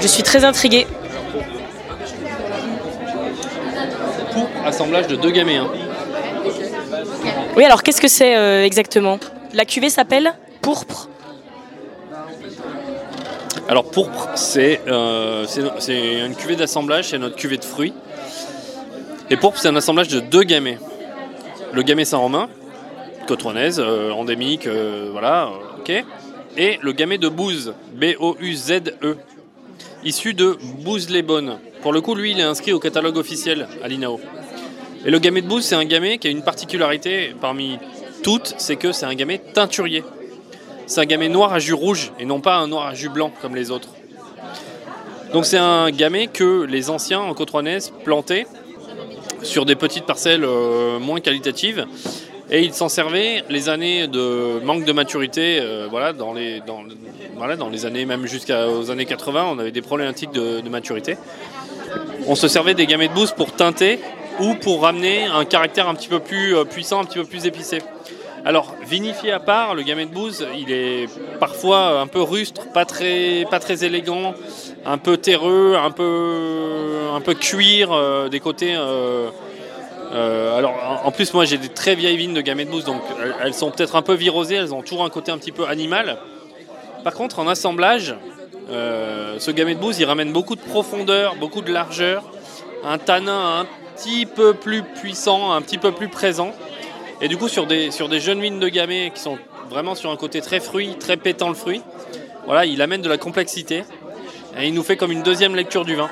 Je suis très intriguée. Pour assemblage de deux gamets. hein. Oui, alors qu'est-ce que c'est euh, exactement? La cuvée s'appelle Pourpre. Alors pourpre, c'est euh, c'est- une cuvée d'assemblage, c'est notre cuvée de fruits. Et pourpre, c'est un assemblage de deux gamets. Le gamet Saint-Romain, cotronnaise, euh, endémique, euh, voilà, ok. Et le gamet de Bouze, B-O-U-Z-E, issu de Bouze-les-Bonnes. Pour le coup, lui, il est inscrit au catalogue officiel à l'INAO. Et le gamet de Bouze, c'est un gamet qui a une particularité parmi toutes, c'est que c'est un gamet teinturier. C'est un gamet noir à jus rouge et non pas un noir à jus blanc comme les autres. Donc c'est un gamet que les anciens en côte plantaient sur des petites parcelles euh, moins qualitatives et ils s'en servaient les années de manque de maturité, euh, voilà, dans les, dans, voilà, dans les années même jusqu'aux années 80, on avait des problématiques de, de maturité. On se servait des gamets de bouse pour teinter ou pour ramener un caractère un petit peu plus euh, puissant, un petit peu plus épicé. Alors, vinifié à part, le gamet de bouse, il est parfois un peu rustre, pas très, pas élégant, un peu terreux, un peu, cuir euh, des côtés. euh, euh, alors, en plus, moi j'ai des très vieilles vignes de gamet de bouse, donc elles- sont peut-être un peu virosées, elles ont toujours un côté un petit peu animal. Par contre, en assemblage, ce gamet de bouse, il ramène beaucoup de profondeur, beaucoup de largeur, un tanin un petit peu plus puissant, un petit peu plus présent. Et du coup, sur des, sur des jeunes vignes de gamay qui sont vraiment sur un côté très fruit, très pétant le fruit, voilà, il amène de la complexité et il nous fait comme une deuxième lecture du vin.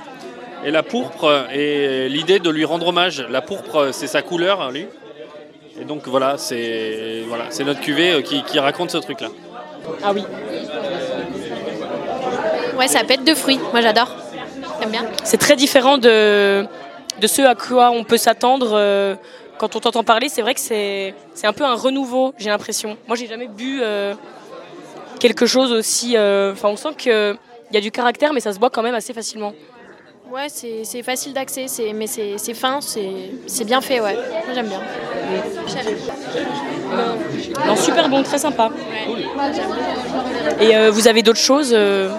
Et la pourpre est l'idée de lui rendre hommage. La pourpre, c'est sa couleur, lui. Et donc voilà, c'est voilà, c'est notre cuvée euh, qui, qui raconte ce truc-là. Ah oui. Ouais, ça pète de fruits. Moi, j'adore. T'aimes bien C'est très différent de, de ce à quoi on peut s'attendre euh, quand on t'entend parler. C'est vrai que c'est c'est un peu un renouveau, j'ai l'impression. Moi, j'ai jamais bu euh, quelque chose aussi. euh, Enfin, on sent qu'il y a du caractère, mais ça se boit quand même assez facilement. Ouais, c'est c'est facile d'accès, c'est- mais c'est c'est fin, c'est c'est bien fait, ouais. Moi, j'aime bien. Non, super bon, très sympa. Et euh, vous avez d'autres choses euh,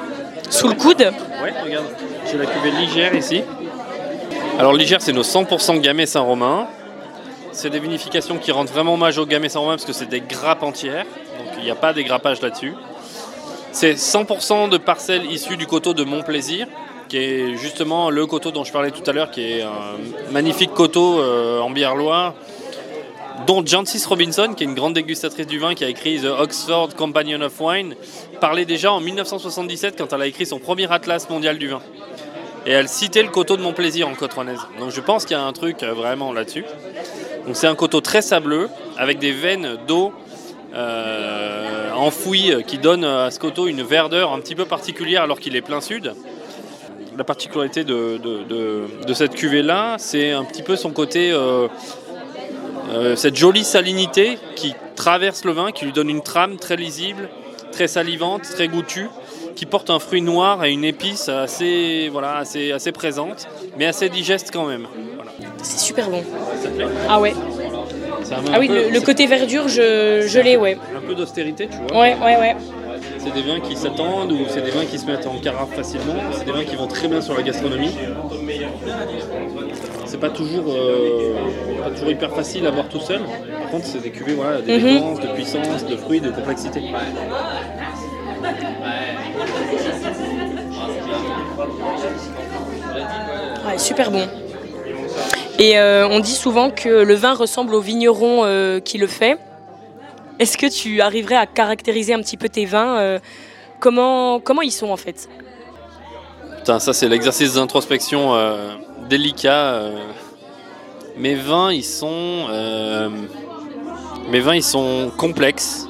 sous le coude? Ouais, regarde, j'ai la cuvée Ligère ici. Alors Ligère, c'est nos 100% Gamay Saint-Romain. C'est des vinifications qui rendent vraiment hommage au Gamay Saint-Romain parce que c'est des grappes entières, donc il n'y a pas des grappages là-dessus. C'est 100% de parcelles issues du coteau de Montplaisir, qui est justement le coteau dont je parlais tout à l'heure, qui est un magnifique coteau euh, en Bière-Loire, dont Jancis Robinson, qui est une grande dégustatrice du vin, qui a écrit The Oxford Companion of Wine, parlait déjà en 1977 quand elle a écrit son premier atlas mondial du vin. Et elle citait le coteau de Montplaisir en côte Donc je pense qu'il y a un truc euh, vraiment là-dessus. Donc c'est un coteau très sableux, avec des veines d'eau euh, enfouies euh, qui donnent à ce coteau une verdeur un petit peu particulière alors qu'il est plein sud. La particularité de, cette cuvée-là, c'est un petit peu son côté, euh, cette jolie salinité qui traverse le vin, qui lui donne une trame très lisible, très salivante, très goûtue, qui porte un fruit noir et une épice assez, voilà, assez, assez présente, mais assez digeste quand même. C'est super bon. Ça te plaît Ah ouais. Ça Ah oui, peu- le, le côté verdure, je, je l'ai, ouais. Un peu d'austérité, tu vois. Ouais, ouais, ouais. C'est des vins qui s'attendent ou c'est des vins qui se mettent en carafe facilement? C'est des vins qui vont très bien sur la gastronomie? C'est pas toujours, euh, pas toujours hyper facile à boire tout seul. Par contre, c'est des cuvées voilà, d'élégance, de puissance, de fruits, de complexité. Ouais, super bon. Et euh, on dit souvent que le vin ressemble au vigneron euh, qui le fait. Est-ce que tu arriverais à caractériser un petit peu tes vins euh, comment, comment ils sont en fait? Putain, ça c'est l'exercice d'introspection délicat. Mes vins, ils sont, mes vins, ils sont complexes.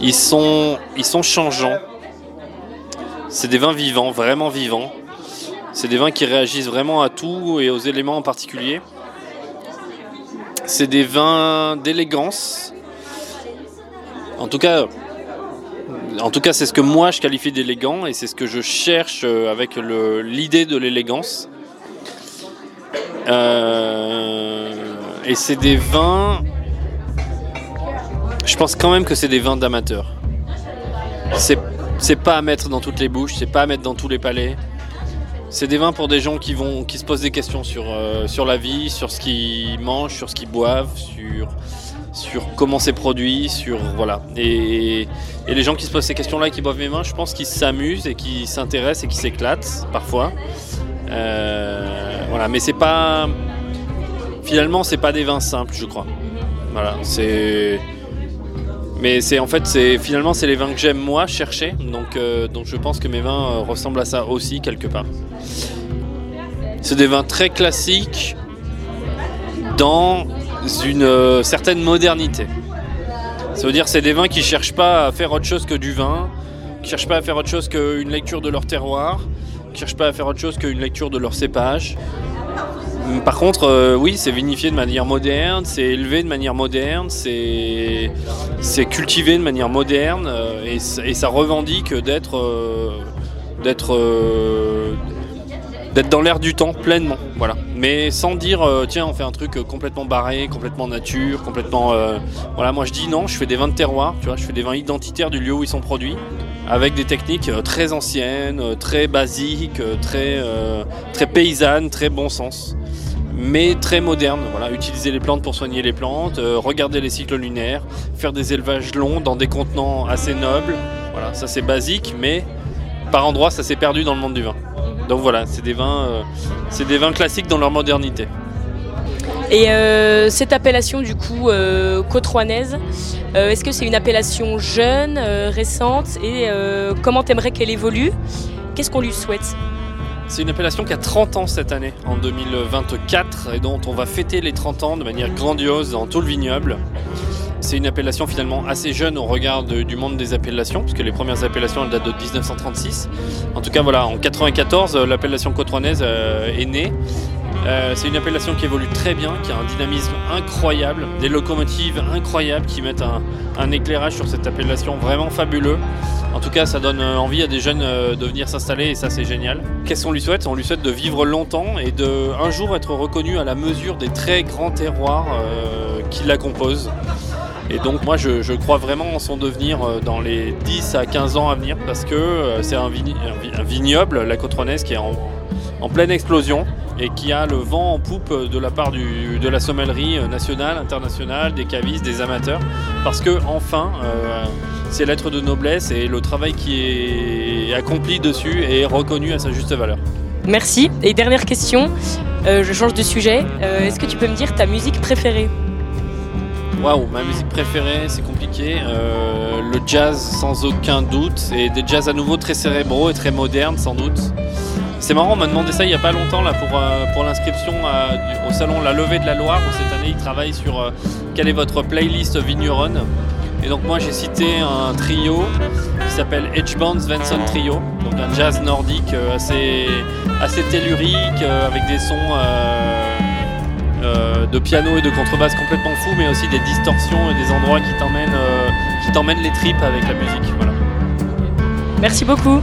Ils sont, ils sont changeants. C'est des vins vivants, vraiment vivants. C'est des vins qui réagissent vraiment à tout et aux éléments en particulier. C'est des vins d'élégance. En tout cas, En tout cas, c'est ce que moi je qualifie d'élégant et c'est ce que je cherche euh, avec l'idée de l'élégance. Euh, et c'est des vins. Je pense quand même que c'est des vins d'amateurs. C'est pas à mettre dans toutes les bouches, c'est pas à mettre dans tous les palais. C'est des vins pour des gens qui vont, qui se posent des questions sur, euh, sur la vie, sur ce qu'ils mangent, sur ce qu'ils boivent, sur, sur comment c'est produit, sur voilà. Et, et les gens qui se posent ces questions-là, et qui boivent mes vins, je pense qu'ils s'amusent et qui s'intéressent et qui s'éclatent parfois. Euh, voilà, mais c'est pas. Finalement, c'est pas des vins simples, je crois. Voilà, c'est. Mais c'est en fait, c'est finalement, c'est les vins que j'aime moi chercher. Donc, euh, je pense que mes vins euh, ressemblent à ça aussi quelque part. C'est des vins très classiques dans une euh, certaine modernité. Ça veut dire c'est des vins qui cherchent pas à faire autre chose que du vin, qui cherchent pas à faire autre chose qu'une lecture de leur terroir, qui cherchent pas à faire autre chose qu'une lecture de leur cépage. Par contre, euh, oui, c'est vinifié de manière moderne, c'est élevé de manière moderne, c'est cultivé de manière moderne euh, et, et ça revendique d'être euh, d'être dans l'air du temps pleinement, voilà. Mais sans dire euh, tiens on fait un truc euh, complètement barré, complètement nature, complètement euh, voilà. Moi je dis non, je fais des vins de terroir, tu vois, je fais des vins identitaires du lieu où ils sont produits, avec des techniques très anciennes, très basiques, très très paysannes, très bon sens mais très moderne. Voilà, utiliser les plantes pour soigner les plantes, regarder les cycles lunaires, faire des élevages longs dans des contenants assez nobles. Voilà, ça c'est basique, mais par endroits ça s'est perdu dans le monde du vin. Donc voilà, c'est des vins, euh, c'est des vins classiques dans leur modernité. Et euh, cette appellation du coup euh, euh, est-ce que c'est une appellation jeune, récente et comment t'aimerais qu'elle évolue? Qu'est-ce qu'on lui souhaite? C'est une appellation qui a 30 ans cette année, en 2024, et dont on va fêter les 30 ans de manière grandiose dans tout le vignoble. C'est une appellation finalement assez jeune au regard du monde des appellations, puisque les premières appellations datent de 1936. En tout cas, voilà, en 94, euh, l'appellation côte-rouennaise euh, est née. Euh, c'est une appellation qui évolue très bien, qui a un dynamisme incroyable, des locomotives incroyables qui mettent un, éclairage sur cette appellation vraiment fabuleux. En tout cas, ça donne envie à des jeunes de venir s'installer et ça, c'est génial. Qu'est-ce qu'on lui souhaite? On lui souhaite de vivre longtemps et de un jour être reconnu à la mesure des très grands terroirs qui la composent. Et donc moi je, crois vraiment en son devenir euh, dans les 10 à 15 ans à venir parce que euh, c'est un, vignoble, la côte qui est en, pleine explosion et qui a le vent en poupe euh, de la part de la sommellerie nationale, internationale, des cavistes, des amateurs. Parce que enfin, euh, c'est l'être de noblesse et le travail qui est accompli dessus est reconnu à sa juste valeur. Merci. Et dernière question, je change de sujet. Est-ce que tu peux me dire ta musique préférée? Waouh, ma musique préférée, c'est compliqué. Euh, le jazz, sans aucun doute, et des jazz à nouveau très cérébraux et très modernes, sans doute. C'est marrant, on m'a demandé ça il n'y a pas longtemps là, pour, euh, pour l'inscription au salon La Levée de la Loire, où cette année ils travaillent sur euh, quelle est votre playlist vigneronne. Et donc moi j'ai cité un trio qui s'appelle Edgebands Svensson Trio, donc un jazz nordique assez, assez tellurique, avec des sons euh, de piano et de contrebasse complètement fous, mais aussi des distorsions et des endroits qui t'emmènent euh, qui t'emmènent les tripes avec la musique. Merci beaucoup.